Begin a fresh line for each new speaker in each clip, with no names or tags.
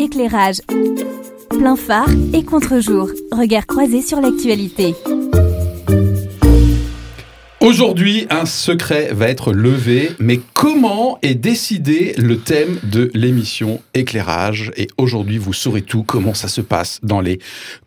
Éclairage. Plein phare et contre-jour. Regard croisé sur l'actualité.
Aujourd'hui, un secret va être levé, mais comment est décidé le thème de l'émission Éclairage? Et aujourd'hui, vous saurez tout, comment ça se passe dans les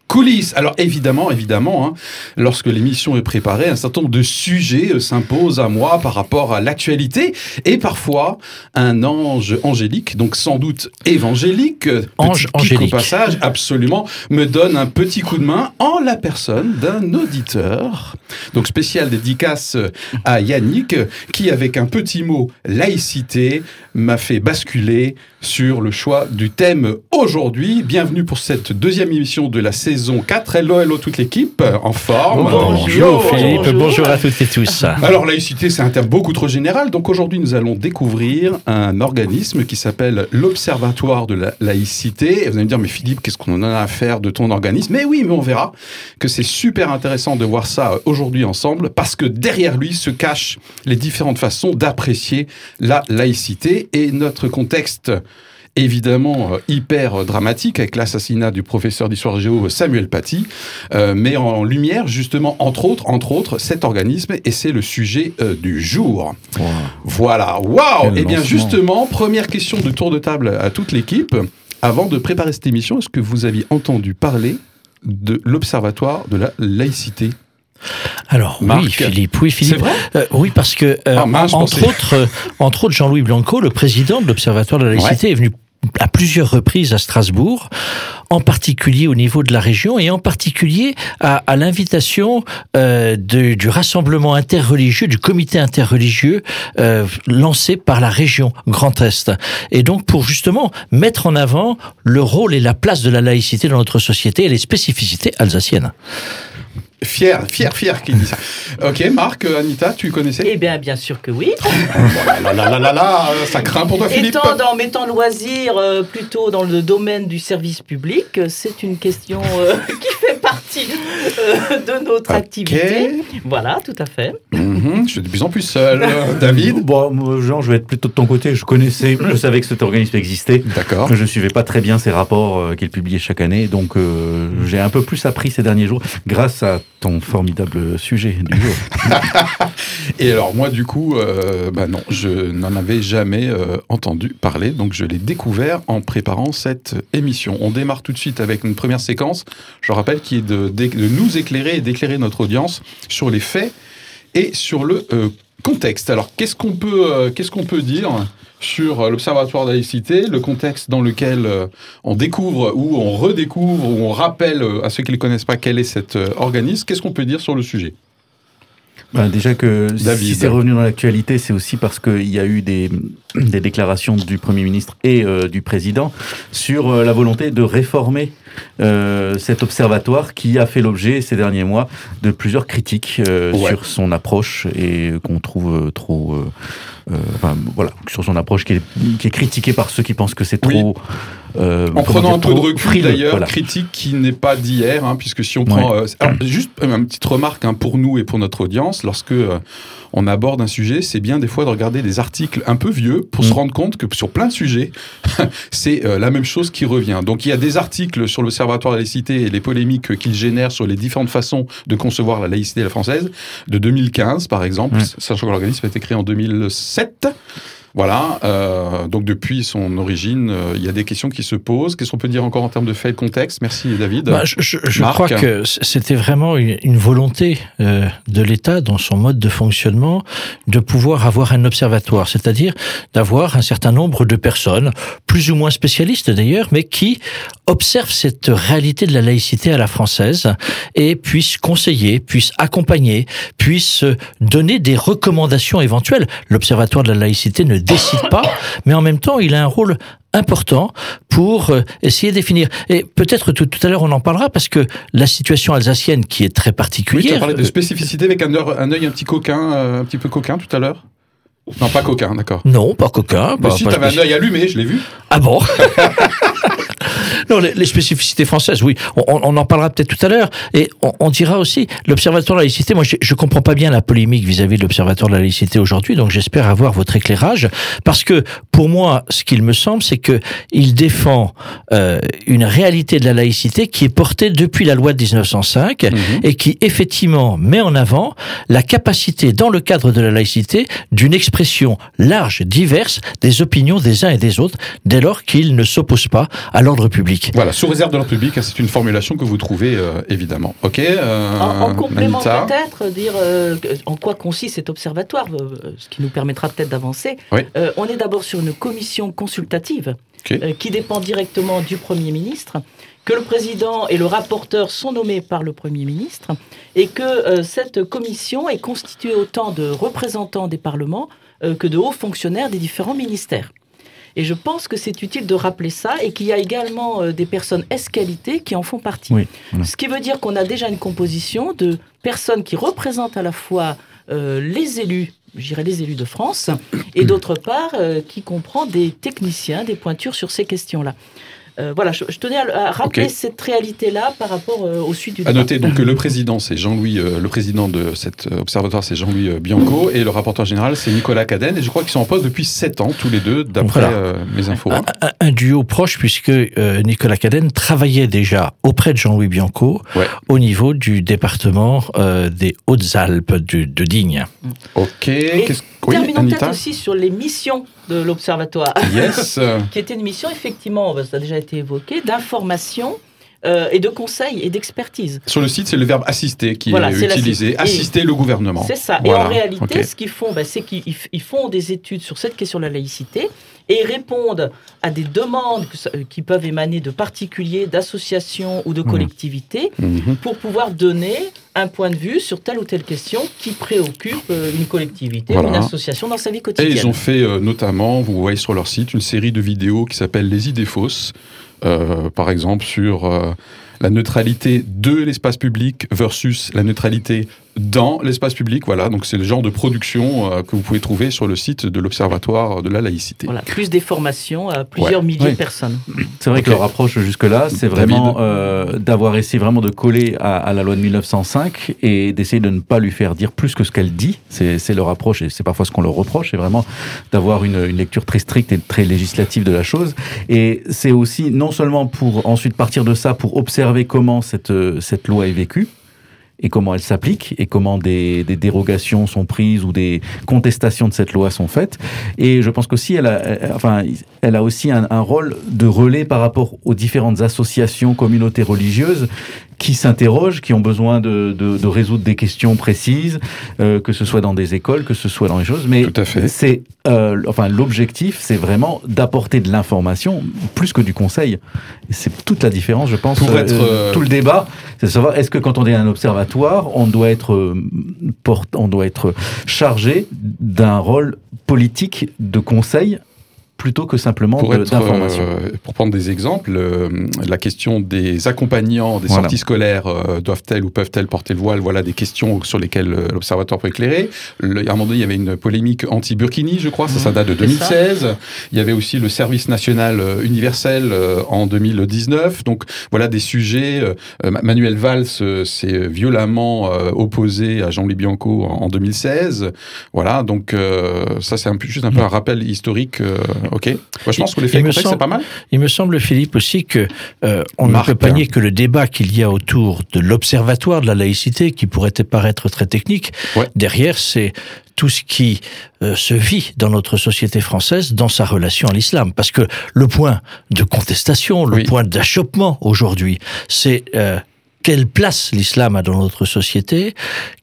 coulisses. Alors évidemment, évidemment, hein, lorsque l'émission est préparée, un certain nombre de sujets euh, s'imposent à moi par rapport à l'actualité et parfois un ange angélique, donc sans doute évangélique, euh,
ange angélique
au passage, absolument, me donne un petit coup de main en la personne d'un auditeur. Donc spécial dédicace à Yannick qui avec un petit mot laïcité m'a fait basculer sur le choix du thème aujourd'hui. Bienvenue pour cette deuxième émission de la saison 4. Hello, hello toute l'équipe, en forme.
Bonjour, Philippe, bonjour. à toutes et tous.
Alors laïcité, c'est un terme beaucoup trop général, donc aujourd'hui nous allons découvrir un organisme qui s'appelle l'Observatoire de la laïcité. Et vous allez me dire, mais Philippe, qu'est-ce qu'on en a à faire de ton organisme? Mais oui, mais on verra que c'est super intéressant de voir ça aujourd'hui ensemble, parce que derrière lui se cachent les différentes façons d'apprécier la laïcité et notre contexte évidemment euh, hyper dramatique avec l'assassinat du professeur d'histoire géo Samuel Paty, euh, met en lumière justement entre autres, entre autres cet organisme et c'est le sujet euh, du jour. Voilà, waouh. Et eh bien justement, première question de tour de table à toute l'équipe. Avant de préparer cette émission, est-ce que vous aviez entendu parler de l'Observatoire de la laïcité?
Alors oui, Philippe, oui, Philippe.
Vrai?
Euh, oui, parce que euh, ah, entre, autres, euh, entre autres, Jean-Louis Blanco, le président de l'Observatoire de la laïcité, est venu à plusieurs reprises à Strasbourg, en particulier au niveau de la région et en particulier à, à l'invitation euh, du rassemblement interreligieux, du comité interreligieux euh, lancé par la région Grand Est. Et donc pour justement mettre en avant le rôle et la place de la laïcité dans notre société et les spécificités alsaciennes.
Fier, fier, fier qu'il dit ça. Ok, Marc, Anita, tu connaissais
Eh bien, bien sûr que oui.
là, là, là, là, là, ça craint pour toi, Philippe.
Étant dans mes temps loisirs, euh, plutôt dans le domaine du service public, c'est une question euh, qui fait partie de notre activité. Voilà, tout à fait.
Mhm, je suis de plus en plus seul. David
Bon, Jean, je vais être plutôt de ton côté. Je connaissais, je savais que cet organisme existait.
D'accord.
Je ne suivais pas très bien ces rapports qu'il publiait chaque année, donc j'ai un peu plus appris ces derniers jours grâce à ton formidable sujet.
Et alors moi du coup, euh, bah non, je n'en avais jamais euh, entendu parler, donc je l'ai découvert en préparant cette émission. On démarre tout de suite avec une première séquence, je rappelle, qui est de nous éclairer et d'éclairer notre audience sur les faits et sur le euh, contexte. Alors qu'est-ce qu'on peut, qu'est-ce qu'on peut dire sur l'Observatoire de la laïcité, le contexte dans lequel euh, on découvre ou on redécouvre ou on rappelle euh, à ceux qui ne connaissent pas quel est cet euh, organisme? Qu'est-ce qu'on peut dire sur le sujet?
Ben déjà que si c'est revenu dans l'actualité, c'est aussi parce qu'il y a eu des, des, déclarations du Premier ministre et du Président sur la volonté de réformer cet observatoire qui a fait l'objet ces derniers mois de plusieurs critiques sur son approche et qu'on trouve trop euh, enfin, voilà, sur son approche qui est, qui est, critiquée par ceux qui pensent que c'est trop.
Euh, en prenant un peu de recul d'ailleurs, critique qui n'est pas d'hier, hein, puisque si on prend, euh, alors, juste une petite remarque hein, pour nous et pour notre audience, lorsque on aborde un sujet, c'est bien des fois de regarder des articles un peu vieux pour se mm. rendre compte que sur plein de sujets, c'est euh, la même chose qui revient. Donc il y a des articles sur l'Observatoire de la laïcité et les polémiques qu'il génère sur les différentes façons de concevoir la laïcité la française, de 2015 par exemple, sachant que l'organisme a été créé en 2007. Voilà, euh, donc depuis son origine, euh, il y a des questions qui se posent. Qu'est-ce qu'on peut dire encore en termes de faits et de contexte? Merci David.
Bah, je, je, crois que c'était vraiment une, volonté euh, de l'État dans son mode de fonctionnement de pouvoir avoir un observatoire, c'est-à-dire d'avoir un certain nombre de personnes, plus ou moins spécialistes d'ailleurs, mais qui observent cette réalité de la laïcité à la française et puissent conseiller, puissent accompagner, puissent donner des recommandations éventuelles. L'observatoire de la laïcité ne décide pas, mais en même temps, il a un rôle important pour euh, essayer de définir. Et peut-être tout, tout, à l'heure on en parlera parce que la situation alsacienne qui est très particulière. Oui, tu
as parlé de spécificité avec un, œil un, œil un petit coquin, euh, un petit peu coquin tout à l'heure? Non, pas coquin, d'accord.
Non, pas coquin.
Mais si, t'avais un œil allumé, je l'ai vu.
Ah bon? Non, les, spécificités françaises, oui. On, en parlera peut-être tout à l'heure. Et on, dira aussi, l'Observatoire de la laïcité, moi je, je comprends pas bien la polémique vis-à-vis de l'Observatoire de la laïcité aujourd'hui, donc j'espère avoir votre éclairage. Parce que pour moi, ce qu'il me semble, c'est que il défend euh, une réalité de la laïcité qui est portée depuis la loi de 1905 mhm. et qui effectivement met en avant la capacité, dans le cadre de la laïcité, d'une expression large, diverse des opinions des uns et des autres, dès lors qu'ils ne s'opposent pas à l'ordre public.
Voilà, sous réserve de l'ordre public, c'est une formulation que vous trouvez euh, évidemment. Ok.
Euh, en, complément peut-être, dire en quoi consiste cet observatoire, ce qui nous permettra peut-être d'avancer. on est d'abord sur une commission consultative euh, qui dépend directement du Premier ministre, que le président et le rapporteur sont nommés par le Premier ministre, et que euh, cette commission est constituée autant de représentants des parlements euh, que de hauts fonctionnaires des différents ministères. Et je pense que c'est utile de rappeler ça et qu'il y a également des personnes esqualités qui en font partie. Ce qui veut dire qu'on a déjà une composition de personnes qui représentent à la fois les élus j'irai les élus de France, et d'autre part, euh, qui comprend des techniciens, des pointures sur ces questions-là. Euh, voilà, je, tenais à, rappeler cette réalité-là par rapport euh, au suite du.
À noter donc que le président, c'est Jean-Louis, le président de cet observatoire, c'est Jean-Louis Bianco, et le rapporteur général, c'est Nicolas Cadenne, et je crois qu'ils sont en poste depuis 7 ans, tous les deux, d'après mes infos.
Hein. Un, duo proche, puisque Nicolas Cadenne travaillait déjà auprès de Jean-Louis Bianco, au niveau du département des Hautes-Alpes de Digne.
Ok.
Oui, terminons peut-être aussi sur les missions de l'Observatoire.
Yes.
qui était une mission, effectivement, ça a déjà été évoqué, d'information. Euh, et de conseil et d'expertise.
Sur le site, c'est le verbe assister qui est utilisé. Assister le gouvernement.
C'est ça. Et en réalité, ce qu'ils font, bah, c'est qu'ils font des études sur cette question de la laïcité et répondent à des demandes euh, qui peuvent émaner de particuliers, d'associations ou de mmh. collectivités mmh. pour pouvoir donner un point de vue sur telle ou telle question qui préoccupe euh, une collectivité, ou une association dans sa vie quotidienne.
Et ils ont fait euh, notamment, vous voyez sur leur site, une série de vidéos qui s'appelle Les idées fausses, par exemple sur la neutralité de l'espace public versus la neutralité dans l'espace public. Voilà, donc c'est le genre de production euh, que vous pouvez trouver sur le site de l'Observatoire de la laïcité.
Voilà, plus des formations à plusieurs milliers de personnes.
C'est vrai que leur approche jusque-là, c'est vraiment euh, d'avoir essayé vraiment de coller à, la loi de 1905 et d'essayer de ne pas lui faire dire plus que ce qu'elle dit. C'est leur approche et c'est parfois ce qu'on leur reproche, c'est vraiment d'avoir une, une lecture très stricte et très législative de la chose. Et c'est aussi non seulement pour ensuite partir de ça pour observer comment cette, cette loi est vécue, et comment elle s'applique et comment des, dérogations sont prises ou des contestations de cette loi sont faites. Et je pense qu'aussi elle a, enfin, elle a aussi un, un, rôle de relais par rapport aux différentes associations, communautés religieuses qui s'interrogent, qui ont besoin de, de, de, résoudre des questions précises, euh, que ce soit dans des écoles, que ce soit dans les choses. Mais c'est, euh, enfin, l'objectif, c'est vraiment d'apporter de l'information plus que du conseil. C'est toute la différence, je pense.
Pour être, euh,
tout le débat, c'est de savoir est-ce que quand on est un observatoire, on doit être euh, porte, on doit être chargé d'un rôle politique de conseil plutôt que simplement d'information. Euh,
pour prendre des exemples, euh, la question des accompagnants des sorties scolaires, euh, doivent-elles ou peuvent-elles porter le voile Voilà des questions sur lesquelles l'Observatoire peut éclairer. Le, à un moment donné, il y avait une polémique anti-Burkini, je crois, ça, ça date de 2016. Il y avait aussi le service national universel en 2019. Donc voilà des sujets. Manuel Valls s'est violemment opposé à Jean-Louis Bianco en, 2016. Voilà, donc ça c'est juste un peu un rappel historique Ok. Moi, je pense que l'effet c'est pas mal.
Il me semble, Philippe, aussi que euh, on ne peut pas nier que le débat qu'il y a autour de l'observatoire de la laïcité, qui pourrait paraître très technique, derrière, c'est tout ce qui euh, se vit dans notre société française dans sa relation à l'islam. Parce que le point de contestation, le point d'achoppement aujourd'hui, c'est euh, quelle place l'islam a dans notre société,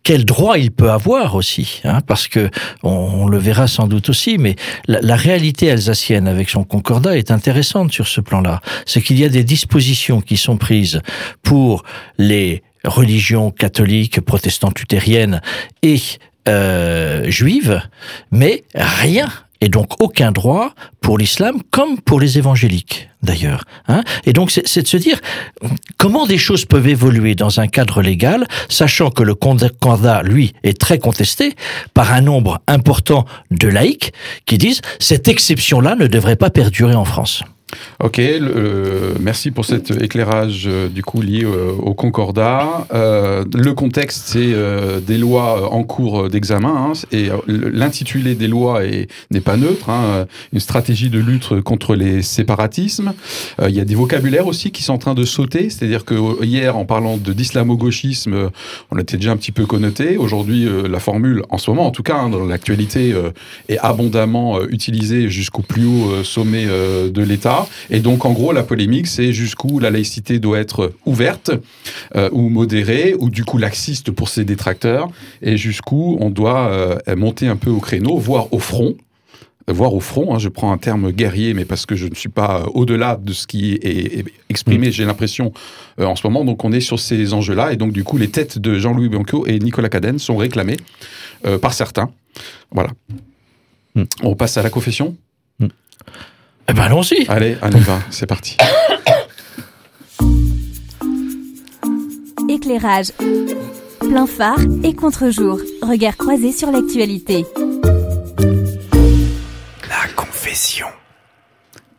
quel droit il peut avoir aussi, hein, parce que on, le verra sans doute aussi, mais la, la, réalité alsacienne avec son concordat est intéressante sur ce plan-là. C'est qu'il y a des dispositions qui sont prises pour les religions catholiques, protestantes, luthériennes et euh, juives, mais rien et donc aucun droit pour l'islam comme pour les évangéliques d'ailleurs. Hein et donc c'est de se dire comment des choses peuvent évoluer dans un cadre légal, sachant que le concordat, lui, est très contesté par un nombre important de laïcs qui disent cette exception-là ne devrait pas perdurer en France.
Ok, euh, merci pour cet éclairage euh, du coup lié euh, au Concordat. le contexte, c'est des lois en cours d'examen hein, et l'intitulé des lois n'est pas neutre. Hein, une stratégie de lutte contre les séparatismes. Il y a des vocabulaires aussi qui sont en train de sauter, c'est-à-dire que hier, en parlant de d'islamo-gauchisme, on était déjà un petit peu connoté. Aujourd'hui, la formule, en ce moment en tout cas, hein, dans l'actualité, est abondamment utilisée jusqu'au plus haut sommet de l'État. Et donc, en gros, la polémique, c'est jusqu'où la laïcité doit être ouverte euh, ou modérée, ou du coup laxiste pour ses détracteurs, et jusqu'où on doit euh, monter un peu au créneau, voire au front, voire au front. Hein, je prends un terme guerrier, mais parce que je ne suis pas au-delà de ce qui est, exprimé, mm. j'ai l'impression, euh, en ce moment. Donc on est sur ces enjeux-là. Et donc du coup, les têtes de Jean-Louis Bianco et Nicolas Cadenne sont réclamées par certains. Voilà. Mm. On passe à la confession
eh ben allons-y.
Allez, on y va, c'est parti.
Éclairage. Plein phare et contre-jour. Regard croisé sur l'actualité.
La confession.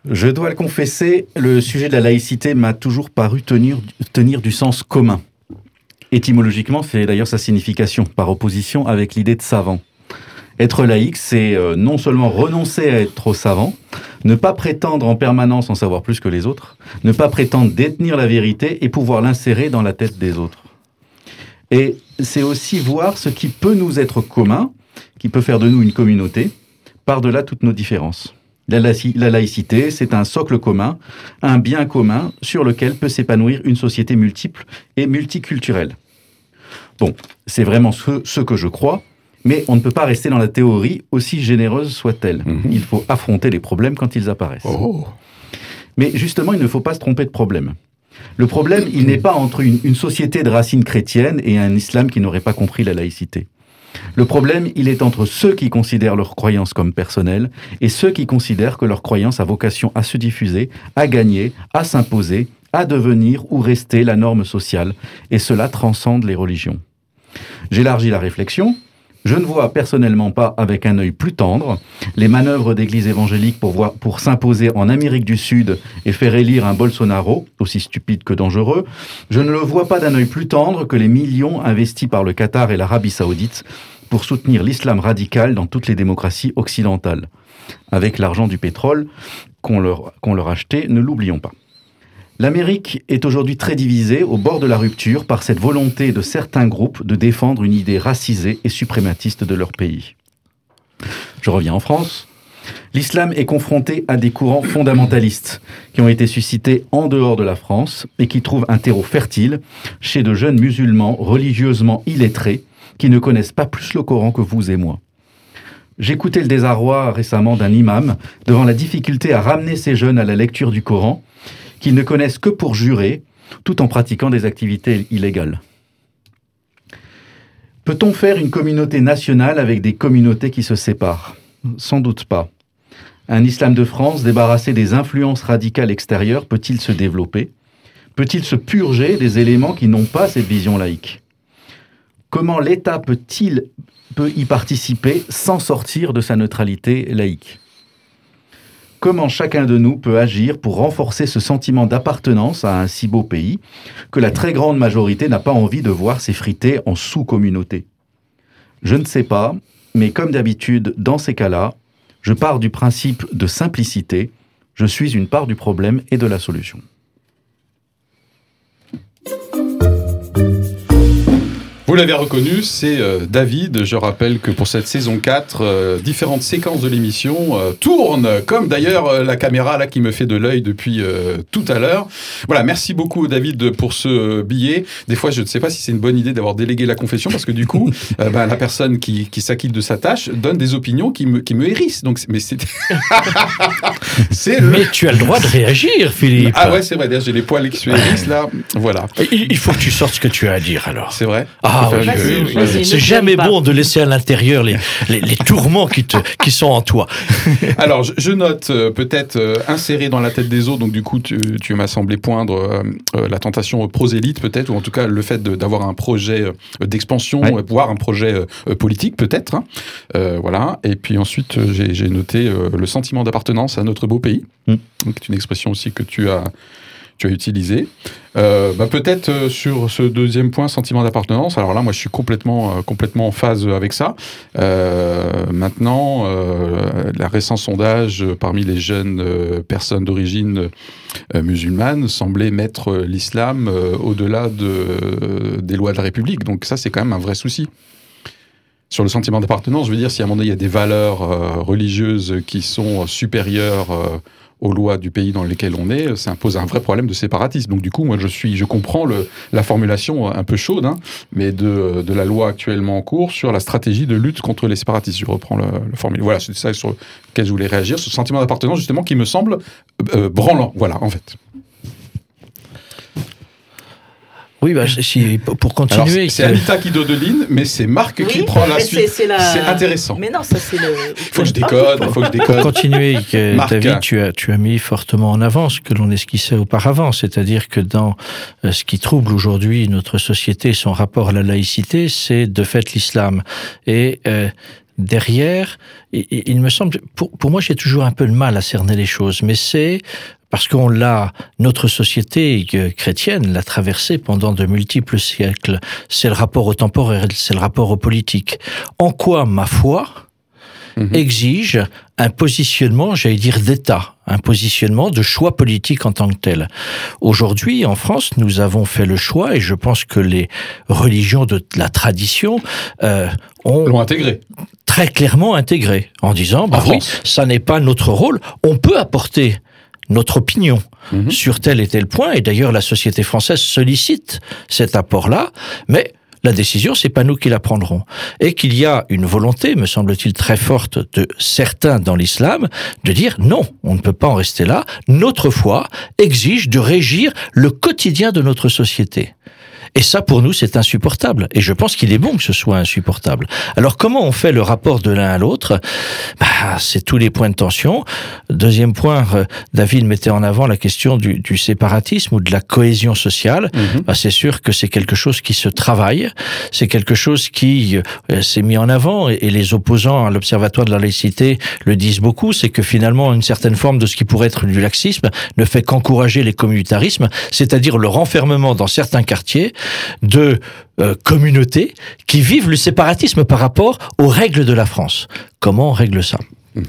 Je dois le confesser, le sujet de la laïcité m'a toujours paru tenir, tenir du sens commun. Étymologiquement, c'est d'ailleurs sa signification, par opposition avec l'idée de savant. Être laïque, c'est euh, non seulement renoncer à être trop savant, ne pas prétendre en permanence en savoir plus que les autres, ne pas prétendre détenir la vérité et pouvoir l'insérer dans la tête des autres. Et c'est aussi voir ce qui peut nous être commun, qui peut faire de nous une communauté, par-delà toutes nos différences. La, laïcité, c'est un socle commun, un bien commun sur lequel peut s'épanouir une société multiple et multiculturelle. Bon, c'est vraiment ce que je crois, mais on ne peut pas rester dans la théorie, aussi généreuse soit-elle. Mhm. Il faut affronter les problèmes quand ils apparaissent. Oh. Mais justement, il ne faut pas se tromper de problème. Le problème, il n'est pas entre une, société de racines chrétiennes et un islam qui n'aurait pas compris la laïcité. Le problème, il est entre ceux qui considèrent leur croyance comme personnelle et ceux qui considèrent que leur croyance a vocation à se diffuser, à gagner, à s'imposer, à devenir ou rester la norme sociale, et cela transcende les religions. J'élargis la réflexion, je ne vois personnellement pas avec un œil plus tendre les manœuvres d'églises évangéliques pour, s'imposer en Amérique du Sud et faire élire un Bolsonaro, aussi stupide que dangereux. Je ne le vois pas d'un œil plus tendre que les millions investis par le Qatar et l'Arabie saoudite pour soutenir l'islam radical dans toutes les démocraties occidentales. Avec l'argent du pétrole qu'on leur achetait, ne l'oublions pas. L'Amérique est aujourd'hui très divisée au bord de la rupture par cette volonté de certains groupes de défendre une idée racisée et suprématiste de leur pays. Je reviens en France. L'islam est confronté à des courants fondamentalistes qui ont été suscités en dehors de la France et qui trouvent un terreau fertile chez de jeunes musulmans religieusement illettrés qui ne connaissent pas plus le Coran que vous et moi. J'écoutais le désarroi récemment d'un imam devant la difficulté à ramener ces jeunes à la lecture du Coran qu'ils ne connaissent que pour jurer, tout en pratiquant des activités illégales. Peut-on faire une communauté nationale avec des communautés qui se séparent? Sans doute pas. Un islam de France débarrassé des influences radicales extérieures peut-il se développer? Peut-il se purger des éléments qui n'ont pas cette vision laïque? Comment l'État peut-il peut y participer sans sortir de sa neutralité laïque? Comment chacun de nous peut agir pour renforcer ce sentiment d'appartenance à un si beau pays que la très grande majorité n'a pas envie de voir s'effriter en sous-communauté. Je ne sais pas, mais comme d'habitude dans ces cas-là, je pars du principe de simplicité, je suis une part du problème et de la solution.
Vous l'avez reconnu, c'est euh, David. Je rappelle que pour cette saison 4, euh, différentes séquences de l'émission euh, tournent, comme d'ailleurs la caméra là qui me fait de l'œil depuis tout à l'heure. Voilà, merci beaucoup David pour ce billet. Des fois, je ne sais pas si c'est une bonne idée d'avoir délégué la confession parce que du coup, ben, la personne qui, qui s'acquitte de sa tâche donne des opinions qui me, qui me hérissent. Donc, mais c'est.
Mais tu as le droit de réagir, Philippe.
Ah ouais, c'est vrai. D'ailleurs, j'ai les poils qui se hérissent là. Voilà.
Il faut que tu sortes ce que tu as à dire alors.
C'est vrai.
Ah, ah, c'est jamais bon de laisser à l'intérieur les, les, tourments qui, te, qui sont en toi.
Alors, je, note euh, peut-être euh, inséré dans la tête des autres, donc du coup, tu, tu m'as semblé poindre euh, la tentation prosélyte peut-être, ou en tout cas le fait d'avoir un projet d'expansion, voire un projet politique peut-être. Hein. voilà. Et puis ensuite, j'ai noté le sentiment d'appartenance à notre beau pays. Mm. C'est une expression aussi que tu as tu as utilisé. Euh, bah, peut-être euh, sur ce deuxième point, sentiment d'appartenance. Alors là, moi, je suis complètement, euh, complètement en phase avec ça. maintenant, la récent sondage parmi les jeunes personnes d'origine musulmane semblait mettre l'islam au-delà de, des lois de la République. Donc ça, c'est quand même un vrai souci sur le sentiment d'appartenance, je veux dire, si à un moment donné, il y a des valeurs religieuses qui sont supérieures aux lois du pays dans lequel on est, ça impose un vrai problème de séparatisme. Donc du coup, moi, je suis, je comprends le, la formulation un peu chaude, hein, mais de, de, la loi actuellement en cours sur la stratégie de lutte contre les séparatistes. Je reprends le, le formule. Voilà, c'est ça sur lequel je voulais réagir, ce sentiment d'appartenance justement qui me semble euh, branlant. Voilà, en fait.
Oui, bah, si, pour continuer.
C'est Anita qui dodeline, mais c'est Marc qui prend la suite. C'est intéressant.
Mais non, ça c'est le.
Il faut que je décode, il faut que je décode.
Pour continuer, David, tu as, tu as mis fortement en avant ce que l'on esquissait auparavant, c'est-à-dire que dans euh, ce qui trouble aujourd'hui notre société, son rapport à la laïcité, c'est de fait l'islam. Et euh, derrière, il, il, me semble, pour, pour moi j'ai toujours un peu le mal à cerner les choses, mais c'est parce qu'on l'a, notre société chrétienne l'a traversé pendant de multiples siècles. C'est le rapport au temporel, c'est le rapport au politique. En quoi ma foi mhm. exige un positionnement, j'allais dire, d'État, un positionnement de choix politique en tant que tel? Aujourd'hui, en France, nous avons fait le choix, et je pense que les religions de la tradition euh, ont
l'ont intégré
très clairement intégré en disant bah oui, ça n'est pas notre rôle. On peut apporter notre opinion mhm. sur tel et tel point. Et d'ailleurs, la société française sollicite cet apport-là, mais la décision, c'est pas nous qui la prendrons. Et qu'il y a une volonté, me semble-t-il, très forte de certains dans l'islam, de dire non, on ne peut pas en rester là. Notre foi exige de régir le quotidien de notre société. Et ça, pour nous, c'est insupportable. Et je pense qu'il est bon que ce soit insupportable. Alors, comment on fait le rapport de l'un à l'autre? Bah, C'est tous les points de tension. Deuxième point, euh, David mettait en avant la question du, du séparatisme ou de la cohésion sociale. Mhm. Bah, c'est sûr que c'est quelque chose qui se travaille. C'est quelque chose qui euh, s'est mis en avant. Et, les opposants à l'Observatoire de la laïcité le disent beaucoup. C'est que finalement, une certaine forme de ce qui pourrait être du laxisme ne fait qu'encourager les communautarismes, c'est-à-dire le renfermement dans certains quartiers de euh, communautés qui vivent le séparatisme par rapport aux règles de la France. Comment on règle ça?
Mhm.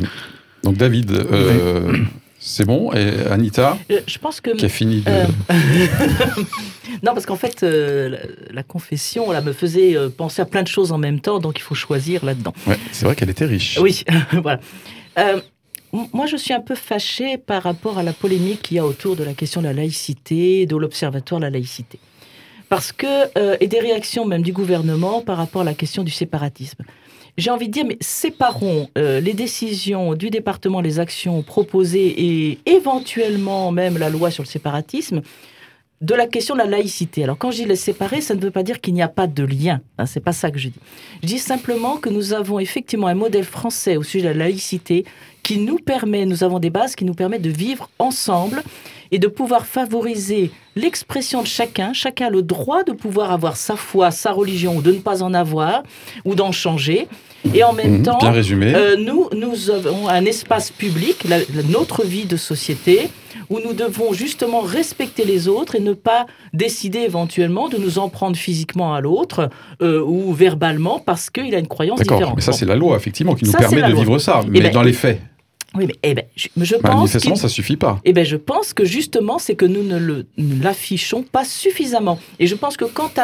Donc David, euh, c'est bon? Et Anita
euh, Je pense que...
Qui a fini de...
non, parce qu'en fait, la, confession là, me faisait penser à plein de choses en même temps, donc il faut choisir là-dedans.
Ouais, c'est vrai qu'elle était riche.
Oui, voilà. moi, je suis un peu fâchée par rapport à la polémique qu'il y a autour de la question de la laïcité, de l'observatoire de la laïcité parce que euh, et des réactions même du gouvernement par rapport à la question du séparatisme. J'ai envie de dire, mais séparons euh, les décisions du département, les actions proposées et éventuellement même la loi sur le séparatisme de la question de la laïcité. Alors quand je dis les séparer, ça ne veut pas dire qu'il n'y a pas de lien. Hein, c'est pas ça que je dis. Je dis simplement que nous avons effectivement un modèle français au sujet de la laïcité qui nous permet, nous avons des bases qui nous permettent de vivre ensemble et de pouvoir favoriser l'expression de chacun. Chacun a le droit de pouvoir avoir sa foi, sa religion, ou de ne pas en avoir, ou d'en changer. Et en même
mmh,
temps,
euh,
nous, nous avons un espace public, notre vie de société, où nous devons justement respecter les autres et ne pas décider éventuellement de nous en prendre physiquement à l'autre euh, ou verbalement parce qu'il a une croyance différente.
Mais ça, c'est la loi, effectivement, qui nous permet de vivre ça. Eh mais ben, dans les faits.
Oui, mais eh ben, je, je pense.
Manifestement, ça suffit pas.
Eh ben, je pense que justement, c'est que nous ne l'affichons pas suffisamment. Et je pense que quand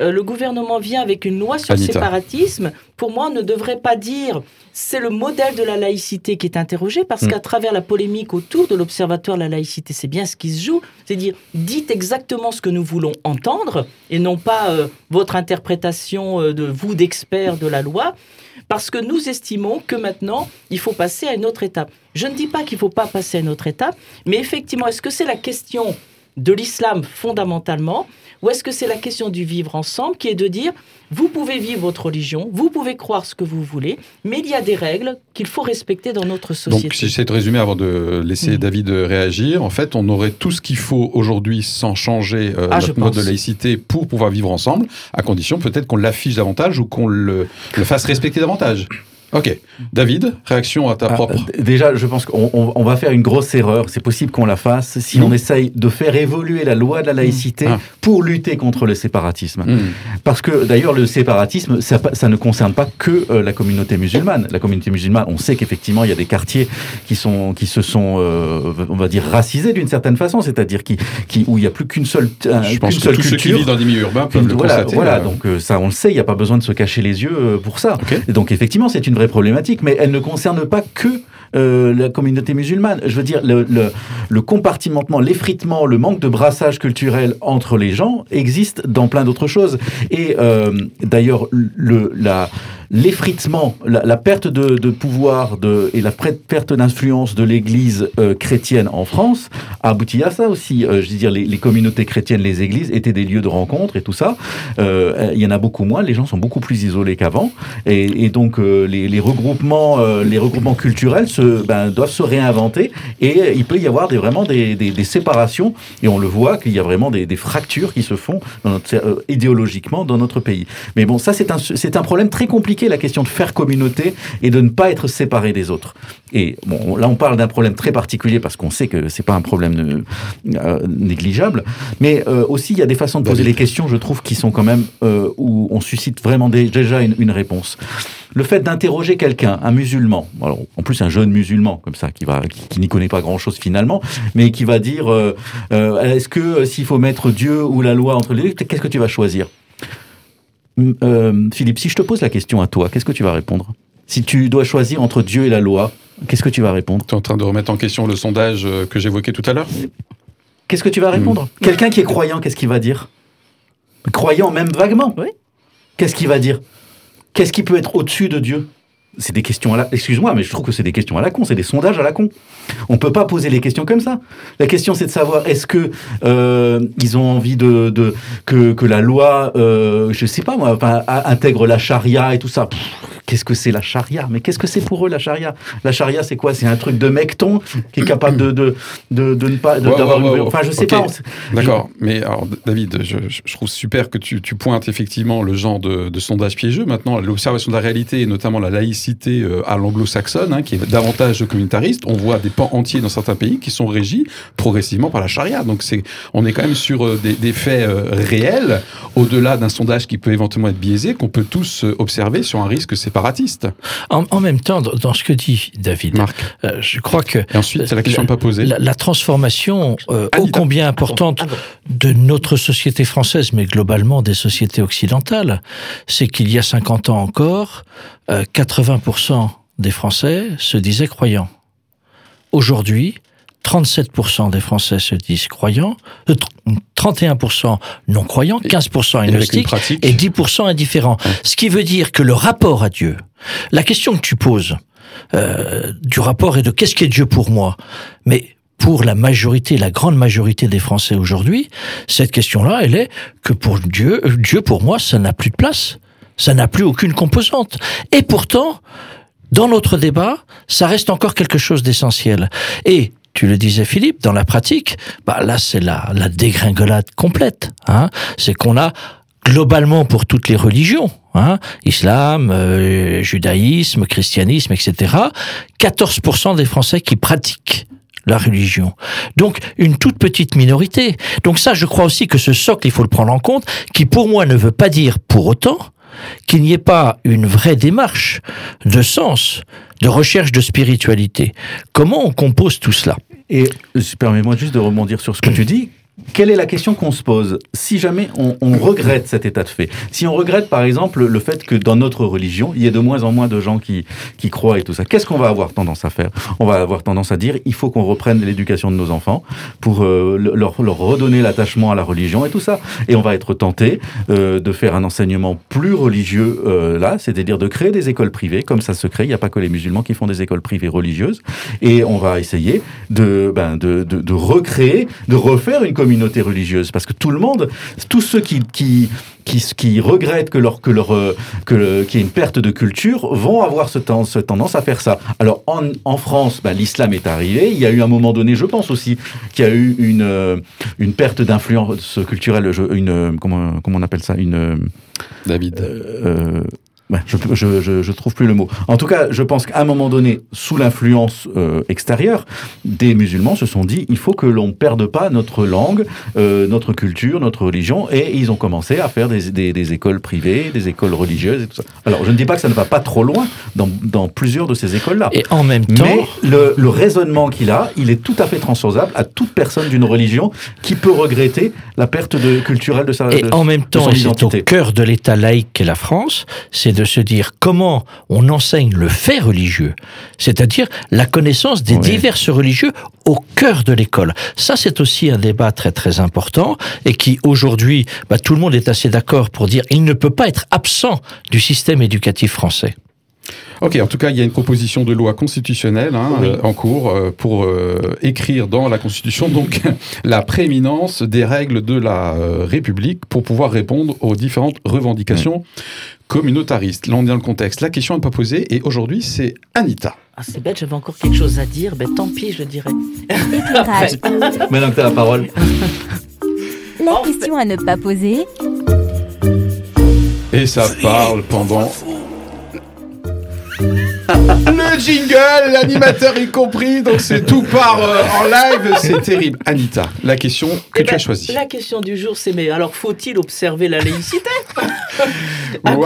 euh, le gouvernement vient avec une loi sur le séparatisme, pour moi, on ne devrait pas dire c'est le modèle de la laïcité qui est interrogé, parce mm. qu'à travers la polémique autour de l'Observatoire de la laïcité, c'est bien ce qui se joue. C'est dire, dites exactement ce que nous voulons entendre, et non pas euh, votre interprétation euh, de vous d'experts de la loi parce que nous estimons que maintenant, il faut passer à une autre étape. Je ne dis pas qu'il ne faut pas passer à une autre étape, mais effectivement, est-ce que c'est la question de l'islam fondamentalement, ou est-ce que c'est la question du vivre ensemble qui est de dire, vous pouvez vivre votre religion, vous pouvez croire ce que vous voulez, mais il y a des règles qu'il faut respecter dans notre société.
Donc, si j'essaie de résumer avant de laisser mm. David réagir, en fait, on aurait tout ce qu'il faut aujourd'hui sans changer euh, ah, notre mode de laïcité pour pouvoir vivre ensemble, à condition peut-être qu'on l'affiche davantage ou qu'on le, le fasse respecter davantage. Ok. David, réaction à ta ah, propre.
déjà, je pense qu'on on, va faire une grosse erreur. C'est possible qu'on la fasse si on essaye de faire évoluer la loi de la laïcité ah. pour lutter contre le séparatisme. Hmm. Parce que d'ailleurs, le séparatisme, ça, ne concerne pas que euh, la communauté musulmane. La communauté musulmane, on sait qu'effectivement, il y a des quartiers qui, sont, qui se sont, euh, on va dire, racisés d'une certaine façon, c'est-à-dire qui, qui, où il n'y a plus qu'une seule,
je pense que tous Ceux qui vivent dans des milieux urbains peuvent le
voilà,
constater.
Voilà, donc ça, on le sait, il n'y a pas besoin de se cacher les yeux pour ça. Et donc effectivement, c'est une vraie problématique, mais elle ne concerne pas que euh, la communauté musulmane. Je veux dire, le, compartimentement, l'effritement, le manque de brassage culturel entre les gens existe dans plein d'autres choses. Et euh, d'ailleurs, le, la, l'effritement, la, perte de, pouvoir de, et la perte d'influence de l'Église euh, chrétienne en France a abouti à ça aussi. Euh, je veux dire, les, communautés chrétiennes, les églises étaient des lieux de rencontre et tout ça. Euh, il y en a beaucoup moins. Les gens sont beaucoup plus isolés qu'avant, et, donc les, regroupements, les regroupements culturels se, ben, doivent se réinventer. Et il peut y avoir des, vraiment des, séparations, et on le voit qu'il y a vraiment des, fractures qui se font idéologiquement dans notre pays. Mais bon, ça c'est un, c'est un problème très compliqué la question de faire communauté et de ne pas être séparé des autres. Et bon, là, on parle d'un problème très particulier parce qu'on sait que c'est pas un problème euh, négligeable, mais euh, aussi il y a des façons de poser les questions, je trouve, qui sont quand même euh, où on suscite vraiment déjà une, réponse. Le fait d'interroger quelqu'un, un musulman, alors, en plus un jeune musulman comme ça, qui va, qui, n'y connaît pas grand-chose finalement, mais qui va dire, est-ce que s'il faut mettre Dieu ou la loi entre les deux, qu'est-ce que tu vas choisir? Euh, Philippe, si je te pose la question à toi, qu'est-ce que tu vas répondre? Si tu dois choisir entre Dieu et la loi, qu'est-ce que tu vas répondre?
Tu es en train de remettre en question le sondage euh, que j'évoquais tout à l'heure?
Qu'est-ce que tu vas répondre? Hmm. Quelqu'un qui est croyant, qu'est-ce qu'il va dire? Croyant même vaguement. Oui. Qu'est-ce qu'il va dire? Qu'est-ce qui peut être au-dessus de Dieu? C'est des questions à la... Excuse-moi, mais je trouve que c'est des questions à la con, c'est des sondages à la con. On peut pas poser les questions comme ça. La question, c'est de savoir est-ce que euh, ils ont envie de, de que, que, la loi, euh, je sais pas moi, intègre la charia et tout ça. Qu'est-ce que c'est la charia? Mais qu'est-ce que c'est pour eux la charia? La charia, c'est quoi? C'est un truc de mecton qui est capable de, de, de, de ne pas d'avoir une. Enfin, je sais pas.
D'accord. Mais alors, David, je, je, trouve super que tu, tu pointes effectivement le genre de sondage piégeux. Maintenant, l'observation de la réalité et notamment la laïcité euh, à l'anglo-saxonne, hein, qui est davantage communitariste, on voit des pans entiers dans certains pays qui sont régis progressivement par la charia. Donc, c'est, on est quand même sur euh, des, des faits euh, réels, au-delà d'un sondage qui peut éventuellement être biaisé, qu'on peut tous observer sur un risque c'est
en, même temps, dans ce que dit David, euh, je crois que...
Et ensuite, c'est la question pas posée.
La, transformation euh, ô combien importante de notre société française, mais globalement des sociétés occidentales, c'est qu'il y a 50 ans encore, 80% euh, des Français se disaient croyants. Aujourd'hui, 37% des Français se disent croyants, 31% euh, non croyants, 15% agnostiques et 10% indifférents. Ce qui veut dire que le rapport à Dieu, la question que tu poses euh, du rapport est de qu'est-ce qui est Dieu pour moi, mais pour la majorité, la grande majorité des Français aujourd'hui, cette question-là, elle est que pour Dieu, Dieu pour moi, ça n'a plus de place, ça n'a plus aucune composante. Et pourtant, dans notre débat, ça reste encore quelque chose d'essentiel. Et tu le disais Philippe, dans la pratique, bah là c'est la, la dégringolade complète. Hein. C'est qu'on a globalement pour toutes les religions, hein, islam, euh, judaïsme, christianisme, etc., 14% des Français qui pratiquent la religion. Donc une toute petite minorité. Donc ça, je crois aussi que ce socle, il faut le prendre en compte, qui pour moi ne veut pas dire pour autant qu'il n'y ait pas une vraie démarche de sens, de recherche de spiritualité. Comment on compose tout cela?
Et permets-moi juste de rebondir sur ce que tu dis quelle est la question qu'on se pose si jamais on, regrette cet état de fait? Si on regrette par exemple le fait que dans notre religion, il y ait de moins en moins de gens qui, qui croient et tout ça, qu'est-ce qu'on va avoir tendance à faire? On va avoir tendance à dire il faut qu'on reprenne l'éducation de nos enfants pour euh, leur, leur, redonner l'attachement à la religion et tout ça. Et on va être tenté euh, de faire un enseignement plus religieux euh, là, c'est-à-dire de créer des écoles privées, comme ça se crée. Il n'y a pas que les musulmans qui font des écoles privées religieuses. Et on va essayer de, ben, de, de, de recréer, de refaire une communauté religieuse parce que tout le monde, tous ceux qui, qui, qui, qui regrettent que leur, que leur, euh, que qu'il y ait une perte de culture vont avoir ce, temps, ce tendance à faire ça. Alors en, en France, ben, l'islam est arrivé. Il y a eu un moment donné, je pense aussi, qu'il y a eu une, euh, une perte d'influence culturelle, une, comment, comment on appelle ça, une
David.
Euh, je, je, je, trouve plus le mot. En tout cas, je pense qu'à un moment donné, sous l'influence euh, extérieure, des musulmans se sont dit il faut que l'on perde pas notre langue, euh, notre culture, notre religion, et ils ont commencé à faire des, des, des, écoles privées, des écoles religieuses et tout ça. Alors, je ne dis pas que ça ne va pas trop loin dans, dans plusieurs de ces écoles-là.
Et en même temps,
mais le, le raisonnement qu'il a, il est tout à fait transposable à toute personne d'une religion qui peut regretter la perte de, culturelle de sa
Et en même temps, c'est au cœur de l'État laïque qu'est la France, c'est de se dire comment on enseigne le fait religieux, c'est-à-dire la connaissance des diverses religieux au cœur de l'école. Ça, c'est aussi un débat très très important et qui aujourd'hui, bah, tout le monde est assez d'accord pour dire il ne peut pas être absent du système éducatif français.
Ok, en tout cas, il y a une proposition de loi constitutionnelle hein, euh, en cours euh, pour euh, écrire dans la Constitution donc la prééminence des règles de la République pour pouvoir répondre aux différentes revendications communautaristes. Là, on est dans le contexte. La question n'est pas posée et aujourd'hui, c'est Anita.
Ah, c'est bête, j'avais encore quelque chose à dire. Ben, tant pis, je dirais.
Maintenant que tu as la parole.
La question à ne pas poser.
Et ça parle pendant le jingle, l'animateur y compris, donc c'est tout part euh, en live, c'est terrible. Anita, la question que eh tu as ben, choisie.
La question du jour, c'est mais alors faut-il observer la laïcité?
Wow